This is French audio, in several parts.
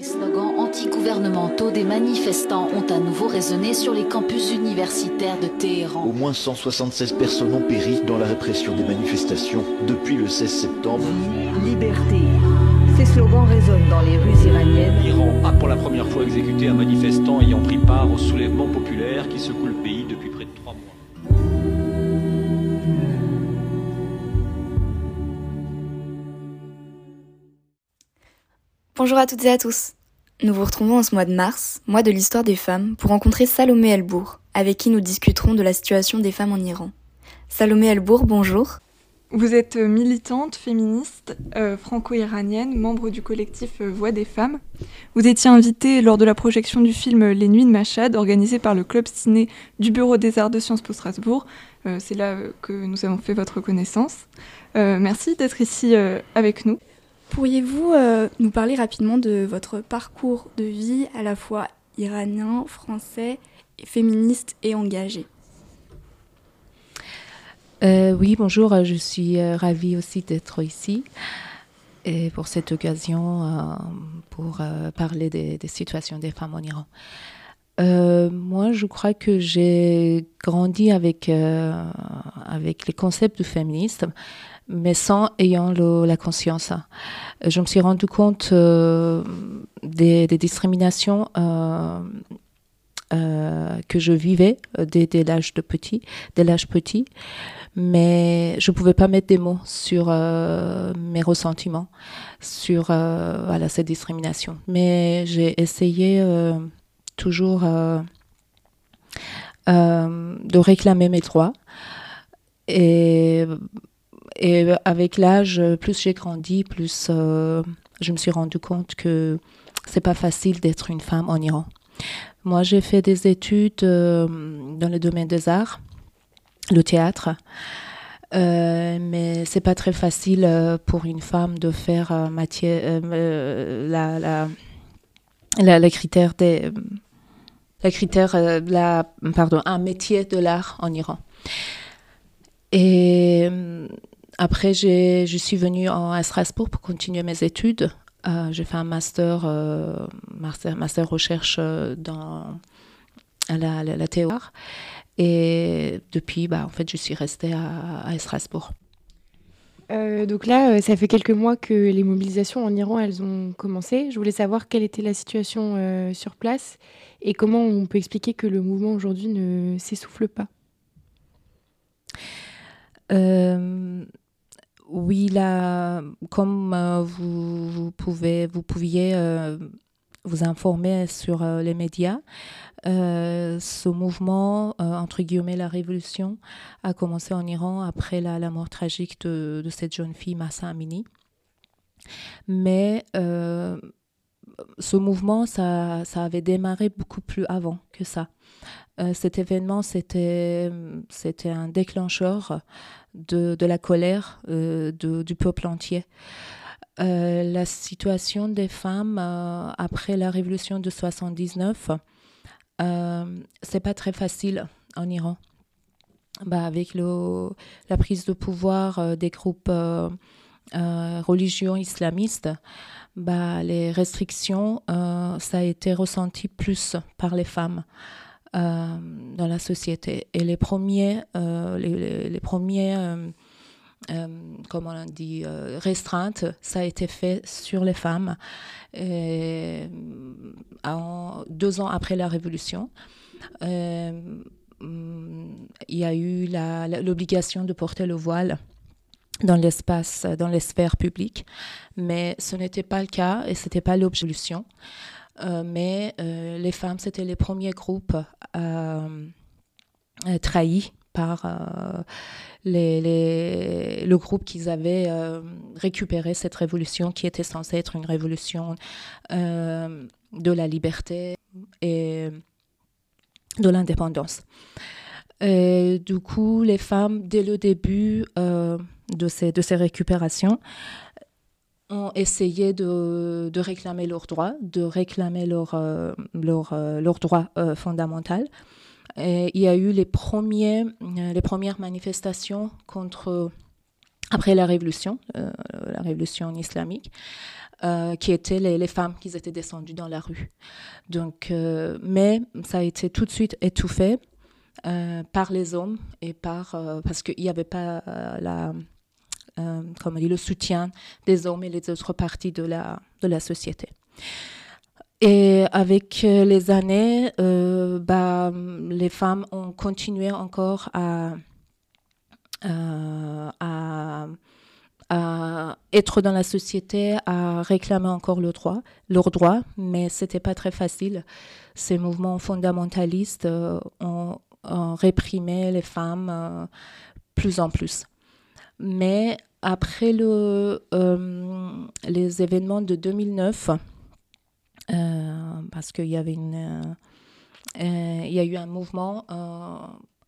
Les slogans anti-gouvernementaux des manifestants ont à nouveau résonné sur les campus universitaires de Téhéran. Au moins 176 personnes ont péri dans la répression des manifestations depuis le 16 septembre. Liberté. Ces slogans résonnent dans les rues iraniennes. L'Iran a pour la première fois exécuté un manifestant ayant pris part au soulèvement populaire qui secoue le Bonjour à toutes et à tous. Nous vous retrouvons en ce mois de mars, mois de l'histoire des femmes, pour rencontrer Salomé Elbour, avec qui nous discuterons de la situation des femmes en Iran. Salomé Elbour, bonjour. Vous êtes militante, féministe, euh, franco-iranienne, membre du collectif euh, Voix des femmes. Vous étiez invitée lors de la projection du film Les Nuits de Machad, organisé par le club ciné du Bureau des Arts de Sciences Po Strasbourg. Euh, C'est là euh, que nous avons fait votre connaissance. Euh, merci d'être ici euh, avec nous. Pourriez-vous euh, nous parler rapidement de votre parcours de vie à la fois iranien, français, féministe et engagé? Euh, oui, bonjour, je suis euh, ravie aussi d'être ici et pour cette occasion pour parler des, situations des femmes en Iran. Moi, je crois que j'ai grandi avec, avec les concepts du féminisme, mais sans ayant la conscience. Je me suis rendu compte euh, des, discriminations euh, euh, que je vivais dès, l'âge de petit, dès l'âge petit, mais je pouvais pas mettre des mots sur mes ressentiments, sur voilà cette discrimination. Mais j'ai essayé toujours de réclamer mes droits et et avec l'âge, plus j'ai grandi, plus euh, je me suis rendu compte que c'est pas facile d'être une femme en Iran. Moi, j'ai fait des études euh, dans le domaine des arts, le théâtre, euh, mais c'est pas très facile euh, pour une femme de faire euh, euh, euh, la, la, la, critère des, la critère, euh, la, pardon, un métier de l'art en Iran. Et euh, après, je suis venue en, à Strasbourg pour continuer mes études. Euh, j'ai fait un master, euh, master, master recherche euh, dans la, la, la théorie. Et depuis, bah, en fait, je suis restée à, à Strasbourg. Euh, donc là, ça fait quelques mois que les mobilisations en Iran, elles ont commencé. Je voulais savoir quelle était la situation euh, sur place et comment on peut expliquer que le mouvement aujourd'hui ne s'essouffle pas. Euh, oui, là, comme euh, vous, pouvez, vous pouviez euh, vous informer sur euh, les médias, ce mouvement, entre guillemets, la révolution, a commencé en Iran après la, mort tragique de, de cette jeune fille, Massa Amini. Mais ce mouvement, ça, ça avait démarré beaucoup plus avant que ça. Euh, cet événement, c'était un déclencheur de, la colère euh, du peuple entier. Euh, la situation des femmes après la révolution de 79, euh, c'est pas très facile en Iran. Bah, avec la prise de pouvoir des groupes euh, religieux islamistes, bah, les restrictions, ça a été ressenti plus par les femmes dans la société. Et les premiers, euh, les, premiers euh, euh, comment on dit, euh, restreintes, ça a été fait sur les femmes deux ans après la Révolution. Euh, il y a eu l'obligation de porter le voile dans l'espace, dans les sphères publiques, mais ce n'était pas le cas et ce n'était pas l'obsolution. Euh, mais euh, les femmes, c'était les premiers groupes euh, trahis par le groupe qu'ils avaient récupéré cette révolution qui était censée être une révolution de la liberté et de l'indépendance. Du coup, les femmes, dès le début de ces récupérations, ont essayé de, réclamer leurs droits, de réclamer leurs euh, leur, euh, droits euh, fondamentaux. Il y a eu les, premiers, euh, les premières manifestations contre après la révolution, la révolution islamique. qui étaient les, les, femmes qui étaient descendues dans la rue. Donc, mais ça a été tout de suite étouffé par les hommes et par parce qu'il n'y avait pas la comment dit, le soutien des hommes et les autres parties de la, de la société. Et avec euh, les années, euh, bah, les femmes ont continué encore à, euh, à, à, être dans la société, à réclamer encore le droit, leurs droits, mais c'était pas très facile. Ces mouvements fondamentalistes ont, ont, réprimé les femmes plus en plus. Mais après le, les événements de 2009, euh, parce qu'il y avait une, euh, euh, il y a eu un mouvement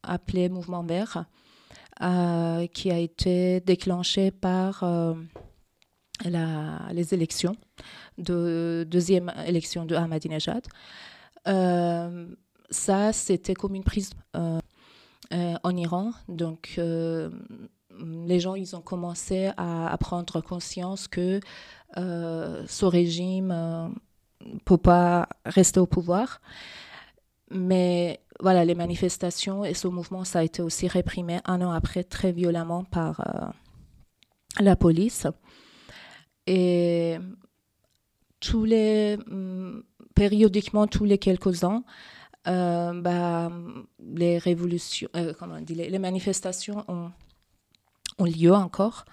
appelé Mouvement Vert qui a été déclenché par la, les élections, de deuxième élection de Ahmadinejad. ça, c'était comme une prise en Iran. Donc, les gens, ils ont commencé à, prendre conscience que ce régime ne peut pas rester au pouvoir. Mais voilà, les manifestations et ce mouvement, ça a été aussi réprimé un an après très violemment par euh, la police. Et tous les, mm, périodiquement, tous les quelques ans, euh, bah, les révolutions, euh, comment on dit, les, manifestations ont, ont lieu encore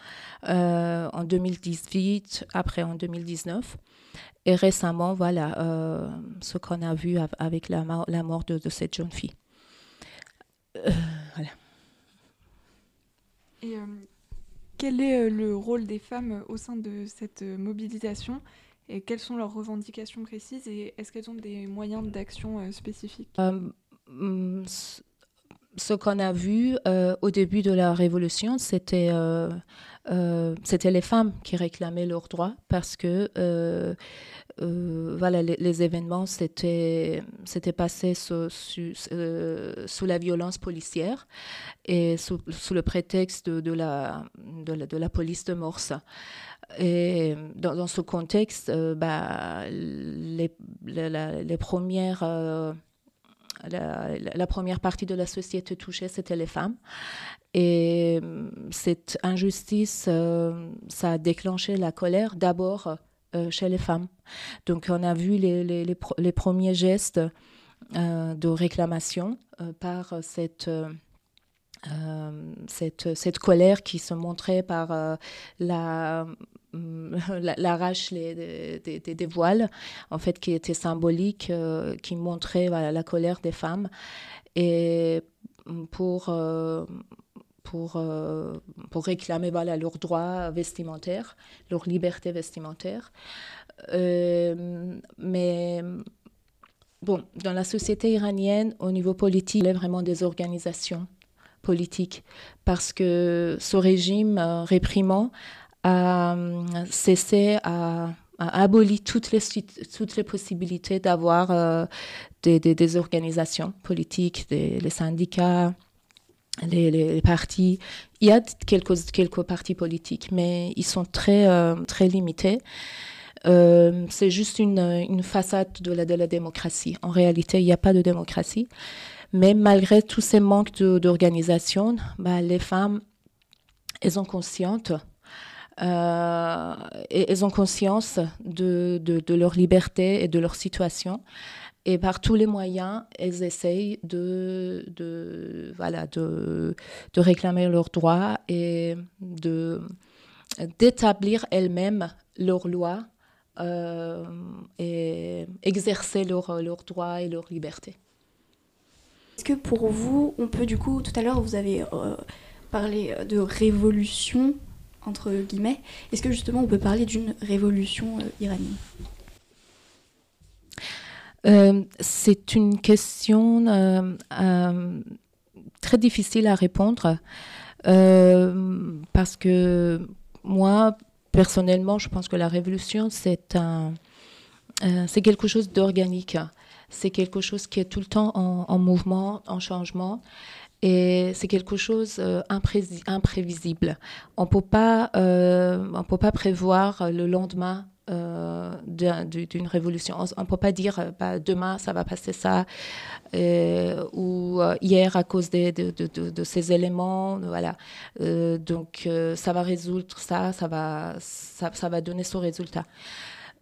en 2018, après en 2019. Et récemment, voilà euh, ce qu'on a vu avec la, la mort de, cette jeune fille. Euh, voilà. Et euh, quel est le rôle des femmes au sein de cette mobilisation? Et quelles sont leurs revendications précises? Et est-ce qu'elles ont des moyens d'action spécifiques? Ce qu'on a vu au début de la révolution, c'était euh, c'était les femmes qui réclamaient leurs droits parce que euh, euh, voilà, les, événements s'étaient passés sous, sous, la violence policière et sous, le prétexte de, la, de, la, police de Morse. Et dans, ce contexte, bah, les, les, premières la, première partie de la société touchée, c'était les femmes. Et euh, cette injustice, euh, ça a déclenché la colère d'abord euh, chez les femmes. Donc on a vu les, premiers gestes de réclamation par cette... cette, cette, colère qui se montrait par la, l'arrache des, des, voiles, en fait, qui était symbolique, euh, qui montrait la colère des femmes. Et pour, euh, pour, euh, pour réclamer voilà, leurs droits vestimentaires, leur liberté vestimentaire. mais bon, dans la société iranienne, au niveau politique, il y a vraiment des organisations politiques parce que ce régime réprimant a cessé, a, aboli toutes les, toutes les possibilités d'avoir euh, des, des, organisations politiques, des, les syndicats, les, les, partis. Il y a quelques, quelques partis politiques, mais ils sont très, euh, très limités. Euh, c'est juste une, façade de la, démocratie. En réalité, il n'y a pas de démocratie. Mais malgré tous ces manques d'organisation, bah, les femmes, elles sont conscientes euh, et elles ont conscience de, leur liberté et de leur situation. Et par tous les moyens, elles essayent de, voilà, de, réclamer leurs droits et d'établir elles-mêmes leurs lois et exercer leurs leurs droits et leurs libertés. Est-ce que pour vous, on peut du coup, tout à l'heure vous avez euh, parlé de révolution entre guillemets. Est-ce que justement on peut parler d'une révolution euh, iranienne? Euh, C'est une question euh, très difficile à répondre parce que moi, personnellement, je pense que la révolution, c'est un, c'est quelque chose d'organique. C'est quelque chose qui est tout le temps en, en mouvement, en changement. Et c'est quelque chose euh, imprévisible. On peut euh, peut pas prévoir le lendemain euh, d'une révolution. On ne peut pas dire bah, demain ça va passer ça ou hier à cause de, ces éléments. Voilà. donc ça va résoudre ça, ça va, ça, va donner son résultat.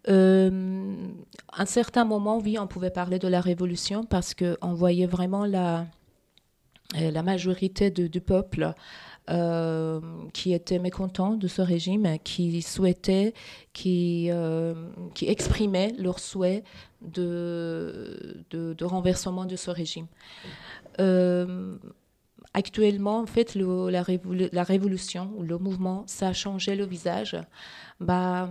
Euh, à un certain moment, oui, on pouvait parler de la révolution parce qu'on voyait vraiment la, euh, la majorité du peuple euh, qui était mécontent de ce régime, qui souhaitait, qui, qui exprimait leur souhait de, de, renversement de ce régime. actuellement, en fait, la, la, révolution le mouvement, ça a changé le visage. Bah,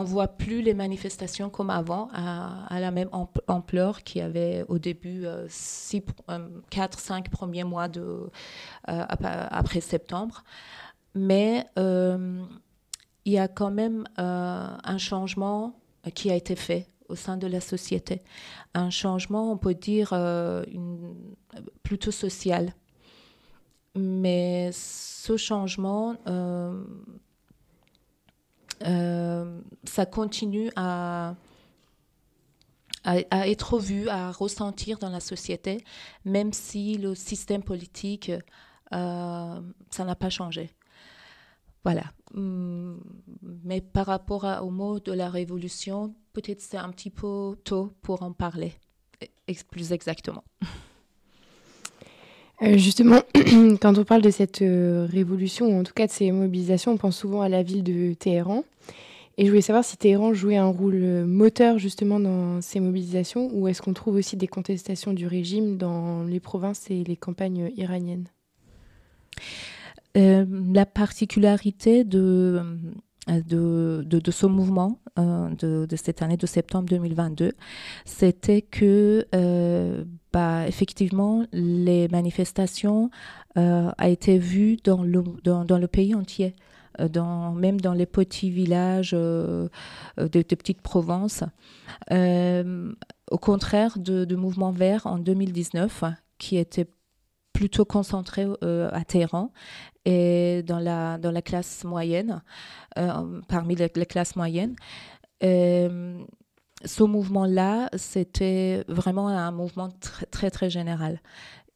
on voit plus les manifestations comme avant, à, la même ampleur qu'il y avait au début, euh, six, euh, quatre, cinq premiers mois de, euh, après septembre. Mais il y a quand même un changement qui a été fait au sein de la société. Un changement, on peut dire, plutôt social. Mais ce changement euh, ça continue à, à, être vu, à ressentir dans la société, même si le système politique, euh, ça n'a pas changé. Voilà. Hum, mais par rapport au mot de la révolution, peut-être c'est un petit peu tôt pour en parler plus exactement. Euh, justement, quand on parle de cette euh, révolution, ou en tout cas de ces mobilisations, on pense souvent à la ville de Téhéran. Et je voulais savoir si Téhéran jouait un rôle euh, moteur justement dans ces mobilisations, ou est-ce qu'on trouve aussi des contestations du régime dans les provinces et les campagnes iraniennes? La particularité de de, de, ce mouvement euh, de, cette année de septembre 2022, c'était que euh, bah, effectivement les manifestations euh, a été vues dans le, dans, le pays entier. Dans, même dans les petits villages de, de petites provinces. au contraire de, de Mouvement Vert en 2019, qui était plutôt concentré à Téhéran et dans la, dans la classe moyenne, euh, parmi les, classes moyennes. Euh, ce mouvement-là, c'était vraiment un mouvement très, très général.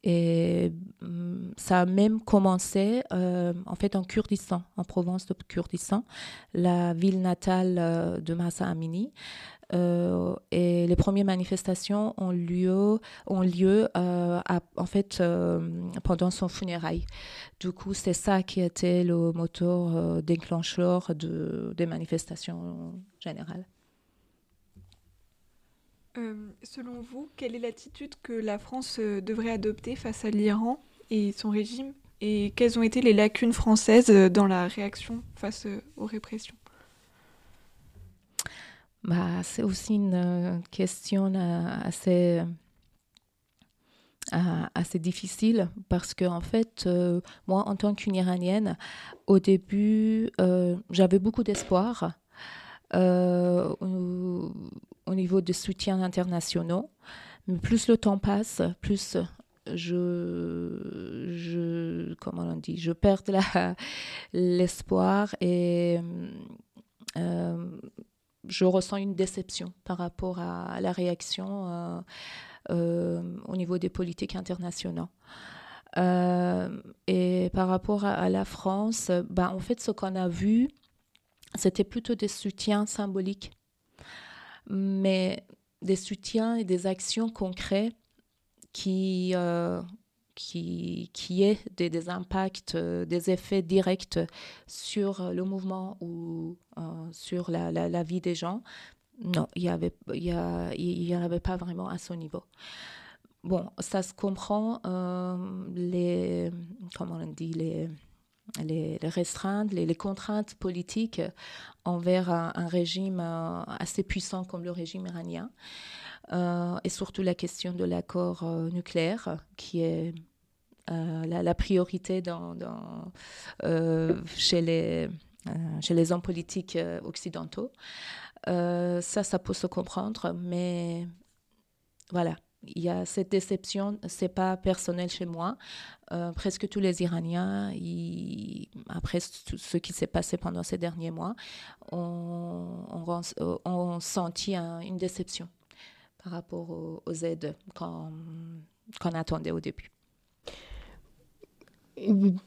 Et mm, ça a même commencé euh, en fait en Kurdistan, en province de Kurdistan, la ville natale de Massa Amini. Euh, et les premières manifestations ont lieu, euh, en fait euh, pendant son funérail. Du coup, c'est ça qui était le moteur déclencheur de, des manifestations générales. Selon vous, quelle est l'attitude que la France devrait adopter face à l'Iran et son régime Et quelles ont été les lacunes françaises dans la réaction face aux répressions? Bah, c'est aussi une euh, question euh, assez, euh, assez difficile parce que en fait, moi, en tant qu'une Iranienne, au début, j'avais beaucoup d'espoir au, au, niveau des soutiens internationaux. Mais plus le temps passe, plus je, comment on dit, je perds l'espoir et je ressens une déception par rapport à, la réaction euh, euh, au niveau des politiques internationaux. Euh, et par rapport à, la France, ben, en fait, ce qu'on a vu, c'était plutôt des soutiens symboliques, mais des soutiens et des actions concrètes qui, qui, qui ait des, impacts, euh, des effets directs sur le mouvement ou euh, sur la, la, vie des gens, non, il n'y avait, y y avait pas vraiment à ce niveau. Bon, ça se comprend, euh, les, comment on dit, les, les, restreintes, les, contraintes politiques envers un, régime assez puissant comme le régime iranien. Euh, et surtout la question de l'accord euh, nucléaire, qui est euh, la, priorité chez les hommes politiques occidentaux. ça, ça peut se comprendre, mais voilà, il y a cette déception, c'est pas personnel chez moi. Euh, presque tous les Iraniens, après ce qui s'est passé pendant ces derniers mois, ont, ont, senti une déception par rapport aux, aides qu'on attendait au début.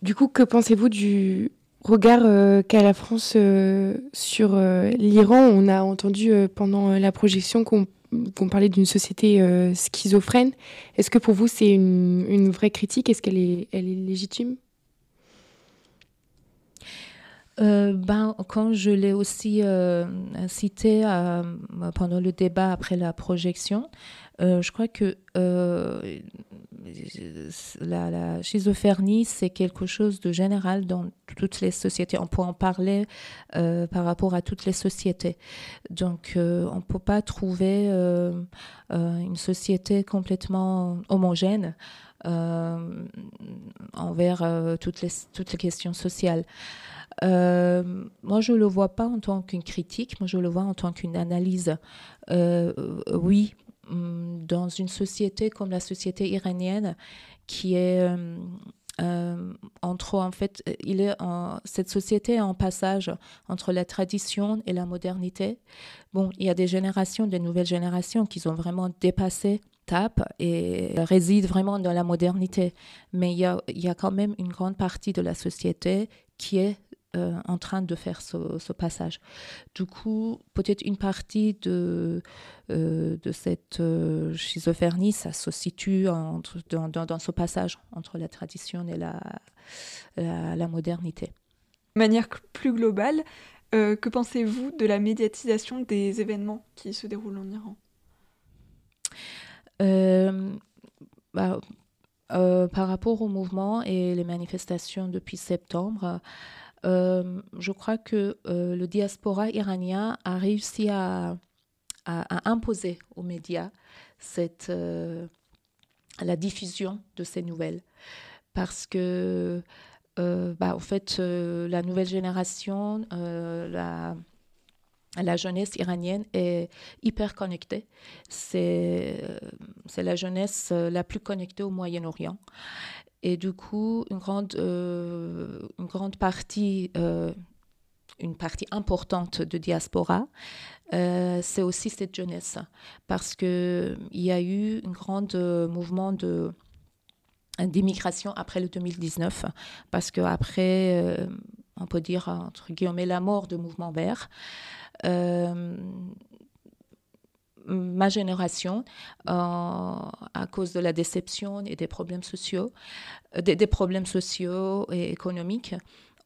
Du coup, que pensez-vous du regard euh, qu'a la France euh, sur l'Iran? On a entendu pendant la projection qu'on vous parlez d'une société euh, schizophrène. Est-ce que pour vous, c'est une, vraie critique? Est-ce qu'elle est, légitime? Euh, ben, quand je l'ai aussi euh, cité pendant le débat après la projection, je crois que la, schizophrénie, c'est quelque chose de général dans toutes les sociétés. On peut en parler euh, par rapport à toutes les sociétés. Donc, euh, on ne peut pas trouver euh, une société complètement homogène envers toutes, les, toutes les questions sociales. moi, je ne le vois pas en tant qu'une critique, moi, je le vois en tant qu'une analyse. oui, dans une société comme la société iranienne qui est euh, euh, entre en fait il est cette société est en passage entre la tradition et la modernité. Bon il y a des générations des nouvelles générations qui ont vraiment dépassé TAP et résident vraiment dans la modernité. Mais il y a quand même une grande partie de la société qui est euh, en train de faire ce, passage. Du coup, peut-être une partie de, euh, de cette euh, schizophrénie, ça se situe entre, dans, dans, ce passage entre la tradition et la, la, modernité. De manière plus globale, que pensez-vous de la médiatisation des événements qui se déroulent en Iran? Bah, par rapport au mouvement et les manifestations depuis septembre, euh, je crois que euh, le diaspora iranien a réussi à, imposer aux médias euh, la diffusion de ces nouvelles. Parce que, bah, en fait, la nouvelle génération, la, la jeunesse iranienne est hyper connectée. C'est la jeunesse la plus connectée au Moyen-Orient. Et du coup, une grande, euh, une grande partie, euh, une partie importante de diaspora, euh, c'est aussi cette jeunesse. Parce qu'il y a eu un grand mouvement de d'immigration après le 2019, parce qu'après, on peut dire, entre guillemets, la mort de Mouvement Vert, ma génération, euh, à cause de la déception et des problèmes sociaux, euh, des, problèmes sociaux et économiques,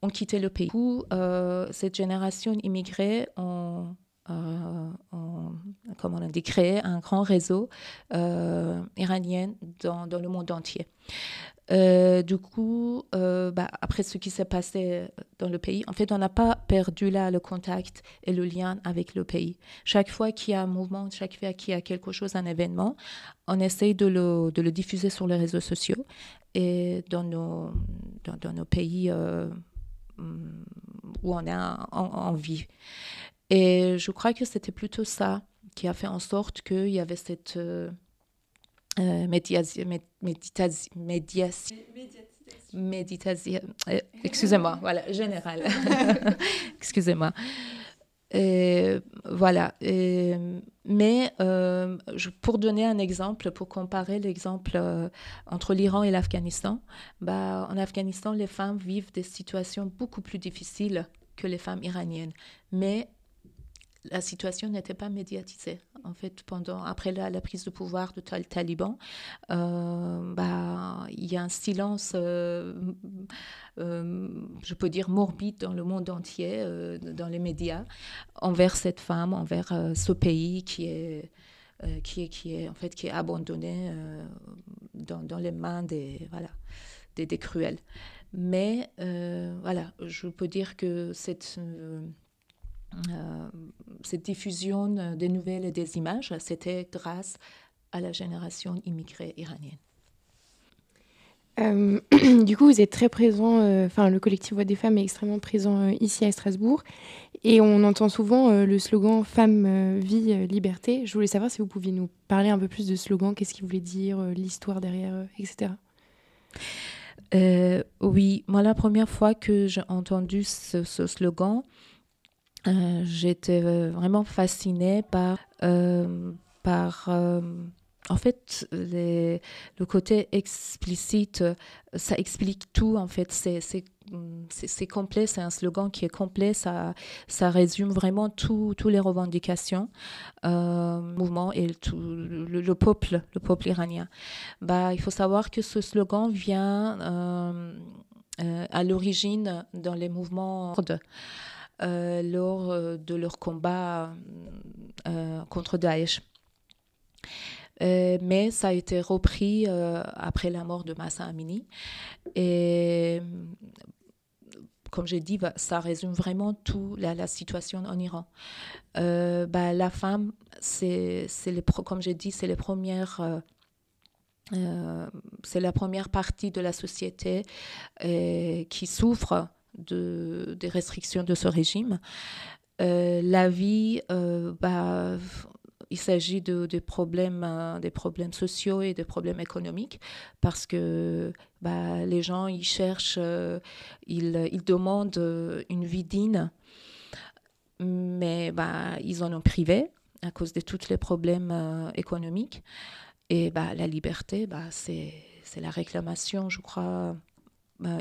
ont quitté le pays. Euh, cette génération immigrée ont, on a dit, créé un grand réseau iranien dans, le monde entier. Euh, du coup, euh, bah, après ce qui s'est passé dans le pays, en fait, on n'a pas perdu là le contact et le lien avec le pays. Chaque fois qu'il y a un mouvement, chaque fois qu'il y a quelque chose, un événement, on essaye de le, diffuser sur les réseaux sociaux et dans nos, pays euh, où on est en, vie. Et je crois que c'était plutôt ça qui a fait en sorte qu'il y avait cette euh, méditation, euh, excusez-moi, voilà, général, excusez-moi. voilà. mais euh, pour donner un exemple, pour comparer l'exemple entre l'Iran et l'Afghanistan, bah, en Afghanistan, les femmes vivent des situations beaucoup plus difficiles que les femmes iraniennes. Mais la situation n'était pas médiatisée. En fait, pendant, après la, prise de pouvoir de tal taliban, euh, bah, il y a un silence, euh, euh, je peux dire, morbide dans le monde entier, dans les médias, envers cette femme, envers ce pays qui est, qui est, qui est, en fait, qui est abandonné dans, dans, les mains des, voilà, des, des cruels. Mais voilà, je peux dire que cette cette diffusion des nouvelles et des images, c'était grâce à la génération immigrée iranienne. du coup, vous êtes très présent, enfin, le collectif Voix des femmes est extrêmement présent ici à Strasbourg. Et on entend souvent le slogan Femme, vie, liberté. Je voulais savoir si vous pouviez nous parler un peu plus de ce slogan, qu'est-ce qu'il voulait dire, l'histoire derrière, etc. oui, moi, la première fois que j'ai entendu ce, ce slogan, euh, j'étais euh, vraiment fascinée par, euh, par en fait, le côté explicite, ça explique tout, en fait. C'est complet, c'est un slogan qui est complet, ça, ça résume vraiment toutes les revendications, euh, mouvement et tout, le, peuple, le peuple iranien. Bah, il faut savoir que ce slogan vient à l'origine dans les mouvements euh, lors euh, de leur combat euh, contre Daesh. mais ça a été repris après la mort de Massa Amini. Et comme j'ai dit, ça résume vraiment tout la, situation en Iran. bah, la femme, c'est, comme j'ai dit, c'est les premières. c'est la première partie de la société qui souffre de, des restrictions de ce régime. Euh, la vie, euh, bah, il s'agit de, problèmes, euh, des problèmes sociaux et des problèmes économiques parce que bah, les gens, ils cherchent, ils, ils, demandent une vie digne, mais bah, ils en ont privé à cause de tous les problèmes économiques. Et bah, la liberté, bah, c'est la réclamation, je crois,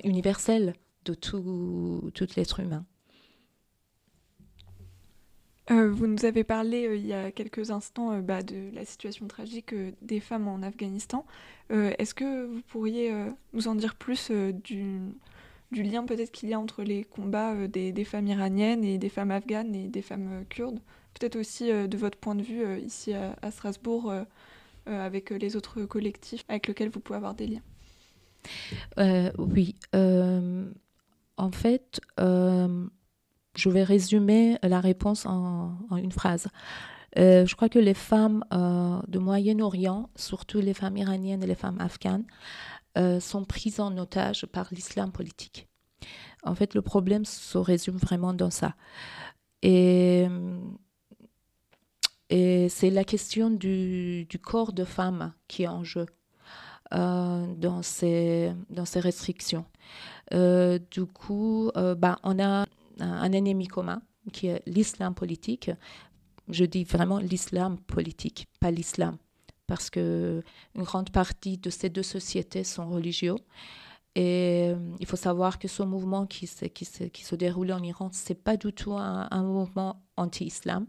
universelle de tout, tout l'être humain. Euh, vous nous avez parlé euh, il y a quelques instants euh, bah, de la situation tragique des femmes en Afghanistan. Est-ce que vous pourriez nous en dire plus du, du, lien peut-être qu'il y a entre les combats des, des, femmes iraniennes et des femmes afghanes et des femmes kurdes? Peut-être aussi de votre point de vue ici à, à Strasbourg avec les autres collectifs avec lesquels vous pouvez avoir des liens. oui. En fait, euh, je vais résumer la réponse en, une phrase. Euh, je crois que les femmes euh, de Moyen-Orient, surtout les femmes iraniennes et les femmes afghanes, sont prises en otage par l'islam politique. En fait, le problème se résume vraiment dans ça. Et, c'est la question du, corps de femme qui est en jeu dans ces restrictions. Euh, du coup, euh, bah, on a un, ennemi commun qui est l'islam politique. Je dis vraiment l'islam politique, pas l'islam, parce que une grande partie de ces deux sociétés sont religieux. Et euh, il faut savoir que ce mouvement qui se, qui se, qui se déroule en Iran, ce n'est pas du tout un, mouvement anti-islam.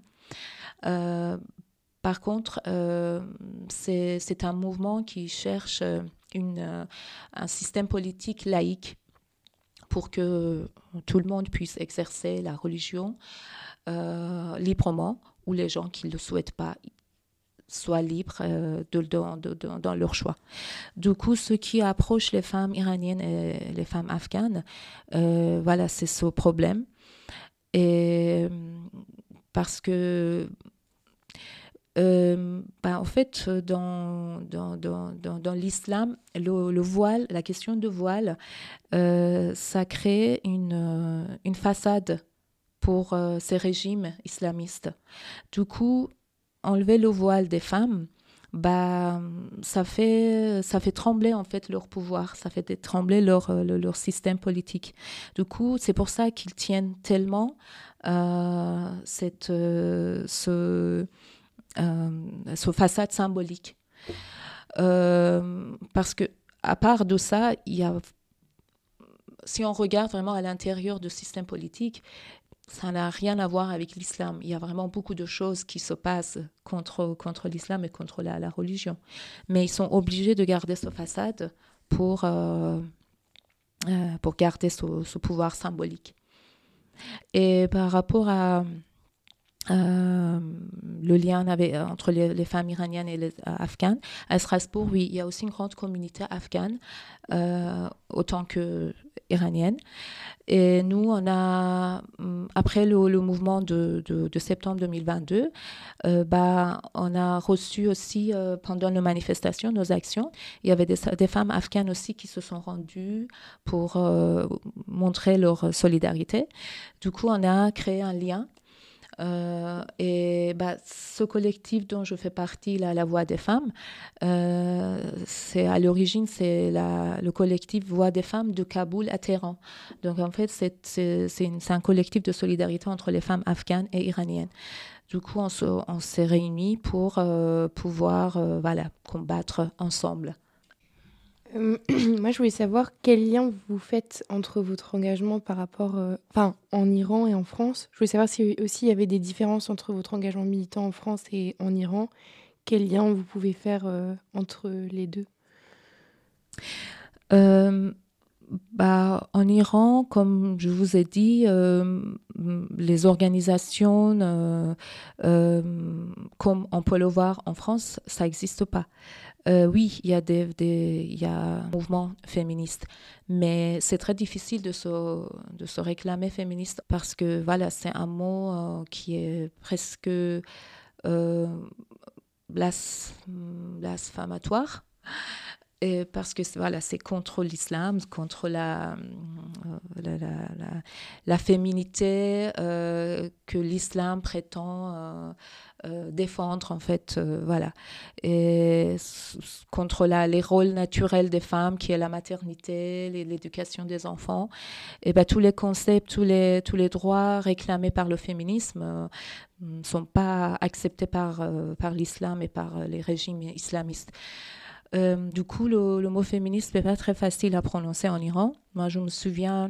par contre, c'est un mouvement qui cherche une, un système politique laïque pour que tout le monde puisse exercer la religion euh, librement, ou les gens qui ne le souhaitent pas soient libres euh, dans leur choix. Du coup, ce qui approche les femmes iraniennes et les femmes afghanes, euh, voilà, c'est ce problème. Et parce que euh, bah, en fait, dans, dans, dans, dans l'islam, le, voile, la question de voile, euh, ça crée une, euh, une façade pour ces régimes islamistes. Du coup, enlever le voile des femmes, bah, ça fait, ça fait trembler en fait leur pouvoir, ça fait trembler leur, leur, système politique. Du coup, c'est pour ça qu'ils tiennent tellement cette, ce, euh, façade symbolique. Euh, parce que à part de ça, il y a, si on regarde vraiment à l'intérieur du système politique, ça n'a rien à voir avec l'islam. Il y a vraiment beaucoup de choses qui se passent contre, contre l'islam et contre la, religion. Mais ils sont obligés de garder ce façade pour, euh, pour garder ce, pouvoir symbolique. Et par rapport à, le lien avait, entre les, femmes iraniennes et les afghanes. À Strasbourg, oui, il y a aussi une grande communauté afghane, autant que iranienne. Et nous, on a, hum, après le, mouvement de, de, septembre 2022, euh, bah, on a reçu aussi, euh, pendant nos manifestations, nos actions, il y avait des, femmes afghanes aussi qui se sont rendues pour euh, montrer leur solidarité. Du coup, on a créé un lien euh, et bah, ce collectif dont je fais partie, la, la Voix des femmes, euh, à l'origine c'est le collectif Voix des femmes de Kaboul à Téhéran. Donc en fait c'est un collectif de solidarité entre les femmes afghanes et iraniennes. Du coup on s'est réunis pour euh, pouvoir voilà combattre ensemble. Euh, moi, je voulais savoir quel lien vous faites entre votre engagement par rapport, euh, en Iran et en France. Je voulais savoir si aussi il y avait des différences entre votre engagement militant en France et en Iran. Quel lien vous pouvez faire euh, entre les deux? Bah, en Iran, comme je vous ai dit, les organisations, comme on peut le voir en France, ça n'existe pas. Euh, oui, il y, a des, il y un mouvement féministe, mais c'est très difficile de se, réclamer féministe parce que voilà, c'est un mot euh, qui est presque euh, blasphématoire. Et parce que voilà, c'est contre l'islam, contre la, la, la, la, féminité que l'islam prétend euh, défendre en fait euh, voilà. Et contre les rôles naturels des femmes qui est la maternité l'éducation des enfants. Et ben tous les concepts tous les tous les droits réclamés par le féminisme euh, ne sont pas acceptés par par l'islam et par les régimes islamistes du coup, le, mot féministe n'est pas très facile à prononcer en Iran. Moi, je me souviens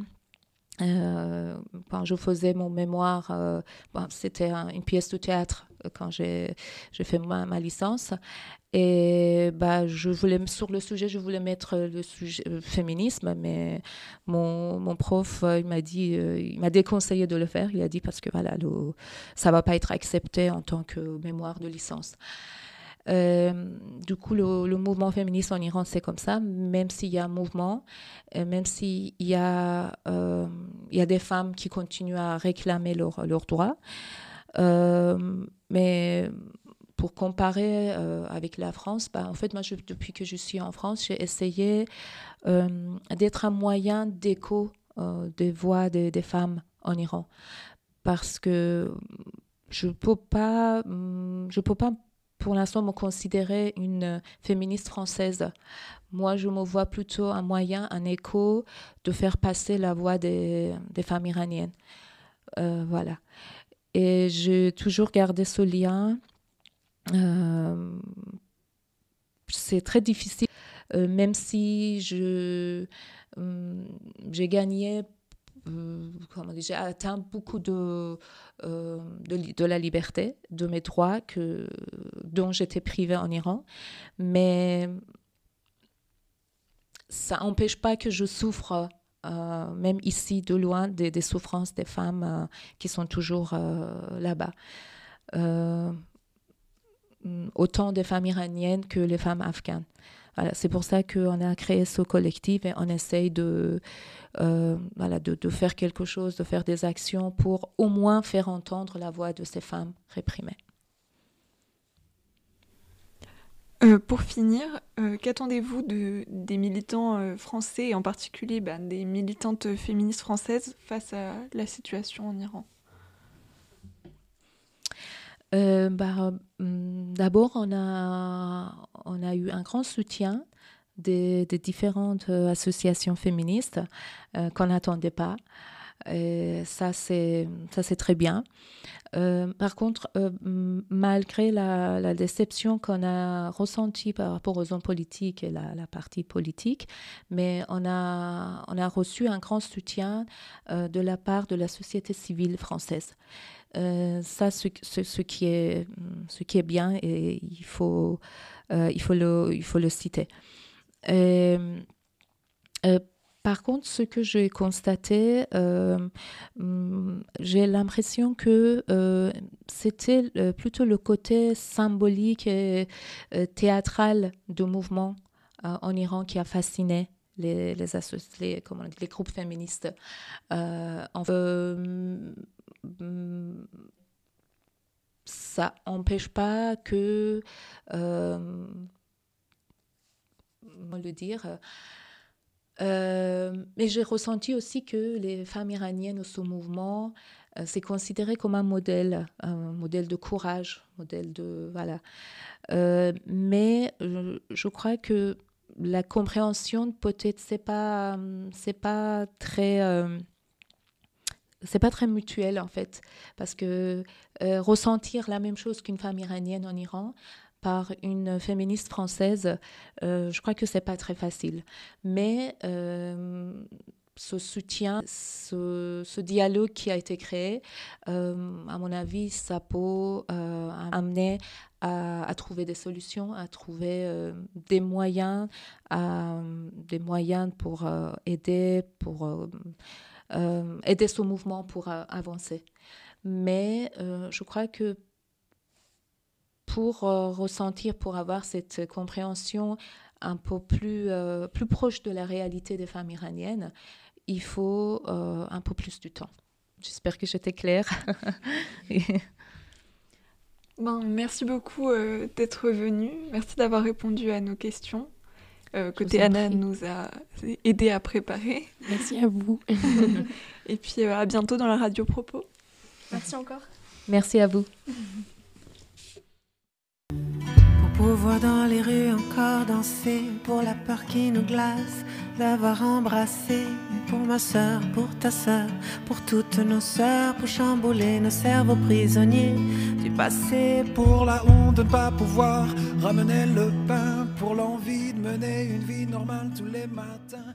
euh, quand je faisais mon mémoire, euh, c'était une pièce de théâtre euh, quand j'ai fait ma, licence. Et bah, sur le sujet, je voulais mettre le sujet féminisme, mais mon, mon prof, il m'a dit, il m'a déconseillé de le faire. Il a dit parce que voilà, le, ça va pas être accepté en tant que mémoire de licence. Euh, du coup, le, mouvement féministe en Iran, c'est comme ça, même s'il y a un mouvement, euh, même s'il y, a, euh, y a des femmes qui continuent à réclamer leurs leur droits. mais pour comparer avec la France, bah, en fait, moi, depuis que je suis en France, j'ai essayé d'être un moyen d'écho des voix des, femmes en Iran. Parce que je ne peux pas, je peux pas pour l'instant me considérer une féministe française. Moi, je me vois plutôt un moyen, un écho de faire passer la voix des, femmes iraniennes. Euh, voilà. Et j'ai toujours gardé ce lien. Euh, c'est très difficile, euh, même si je, j'ai gagné euh, comment j'ai atteint beaucoup de, euh, de, la liberté, de mes droits que, dont j'étais privée en Iran. Mais ça n'empêche pas que je souffre, euh, même ici, de loin, des, des souffrances des femmes qui sont toujours là-bas. autant des femmes iraniennes que les femmes afghanes. Voilà, c'est pour ça qu'on a créé ce collectif et on essaye de, euh, voilà, de, de, faire quelque chose, de faire des actions pour au moins faire entendre la voix de ces femmes réprimées. Euh, pour finir, euh, qu'attendez-vous de, des militants français et en particulier ben, des militantes féministes françaises face à la situation en Iran? Bah, hum, D'abord, on a, on a eu un grand soutien des, différentes euh, associations féministes euh, qu'on n'attendait pas. Ça, c'est très bien. Euh, par contre, malgré la, déception qu'on a ressentie par rapport aux hommes politiques et la, partie politique, mais on a, reçu un grand soutien de la part de la société civile française. ça, ce, ce, qui est, bien et il faut, le, citer. Euh, euh, par contre, ce que j'ai constaté, euh, mm, j'ai l'impression que c'était plutôt le côté symbolique et théâtral du mouvement en Iran qui a fasciné les, groupes féministes. Euh, ça n'empêche pas que, euh, comment le dire, euh, mais j'ai ressenti aussi que les femmes iraniennes au ce mouvement, euh, c'est considéré comme un modèle, un modèle de courage, modèle de voilà. mais je crois que la compréhension peut-être c'est pas c'est pas très euh, c'est pas très mutuel en fait parce que euh, ressentir la même chose qu'une femme iranienne en Iran par une féministe française, euh, je crois que c'est pas très facile. Mais ce soutien, ce, dialogue qui a été créé, euh, à mon avis, ça peut euh, amener à, trouver des solutions, à trouver euh, des moyens, des moyens pour aider, pour aider ce mouvement pour avancer. Mais je crois que pour ressentir, pour avoir cette compréhension un peu plus, plus proche de la réalité des femmes iraniennes, il faut euh, un peu plus de temps. J'espère que j'étais claire. ben, merci beaucoup euh, d'être venu. Merci d'avoir répondu à nos questions euh, que Théana nous a aidé à préparer. Merci à vous. Et puis à bientôt dans la radio Propos. Merci encore. Merci à vous. Pour pouvoir dans les rues encore danser, pour la peur qui nous glace, d'avoir embrassé pour ma soeur, pour ta soeur, pour toutes nos sœurs, pour chambouler nos cerveaux prisonniers du passé. Pour la honte de ne pas pouvoir ramener le pain, pour l'envie de mener une vie normale tous les matins.